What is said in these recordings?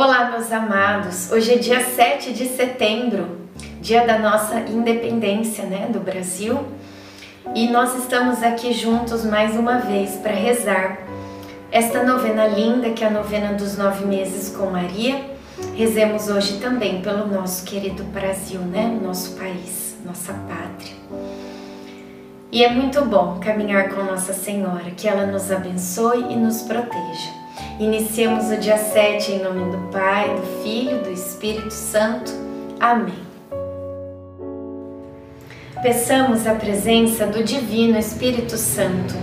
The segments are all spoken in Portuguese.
Olá, meus amados. Hoje é dia 7 de setembro, dia da nossa independência, né, do Brasil. E nós estamos aqui juntos mais uma vez para rezar esta novena linda, que é a novena dos nove meses com Maria. Rezemos hoje também pelo nosso querido Brasil, né, nosso país, nossa pátria. E é muito bom caminhar com Nossa Senhora, que ela nos abençoe e nos proteja. Iniciemos o dia 7 em nome do Pai, do Filho, do Espírito Santo. Amém. Peçamos a presença do Divino Espírito Santo.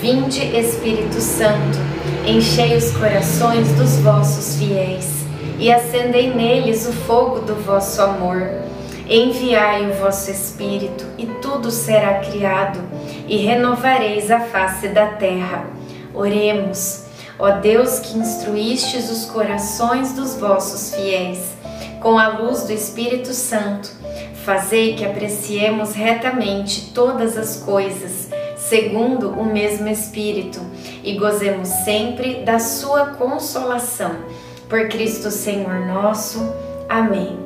Vinde, Espírito Santo, enchei os corações dos vossos fiéis e acendei neles o fogo do vosso amor. Enviai o vosso Espírito, e tudo será criado, e renovareis a face da terra. Oremos. Ó Deus que instruístes os corações dos vossos fiéis, com a luz do Espírito Santo, fazei que apreciemos retamente todas as coisas, segundo o mesmo Espírito, e gozemos sempre da sua consolação. Por Cristo Senhor nosso. Amém.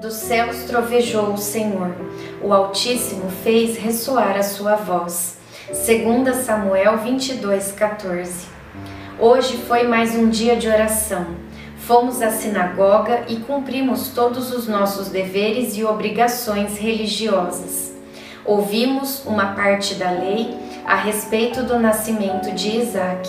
Dos céus trovejou o Senhor, o Altíssimo fez ressoar a sua voz. 2 Samuel 22, 14. Hoje foi mais um dia de oração. Fomos à sinagoga e cumprimos todos os nossos deveres e obrigações religiosas. Ouvimos uma parte da lei a respeito do nascimento de Isaac.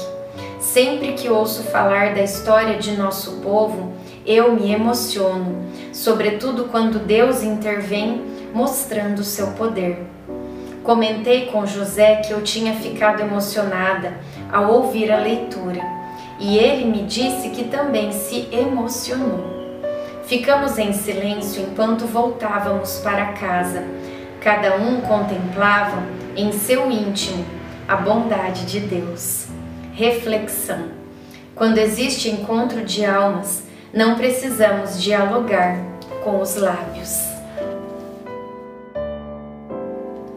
Sempre que ouço falar da história de nosso povo, eu me emociono, sobretudo quando Deus intervém mostrando seu poder. Comentei com José que eu tinha ficado emocionada ao ouvir a leitura e ele me disse que também se emocionou. Ficamos em silêncio enquanto voltávamos para casa. Cada um contemplava em seu íntimo a bondade de Deus. Reflexão: quando existe encontro de almas, não precisamos dialogar com os lábios.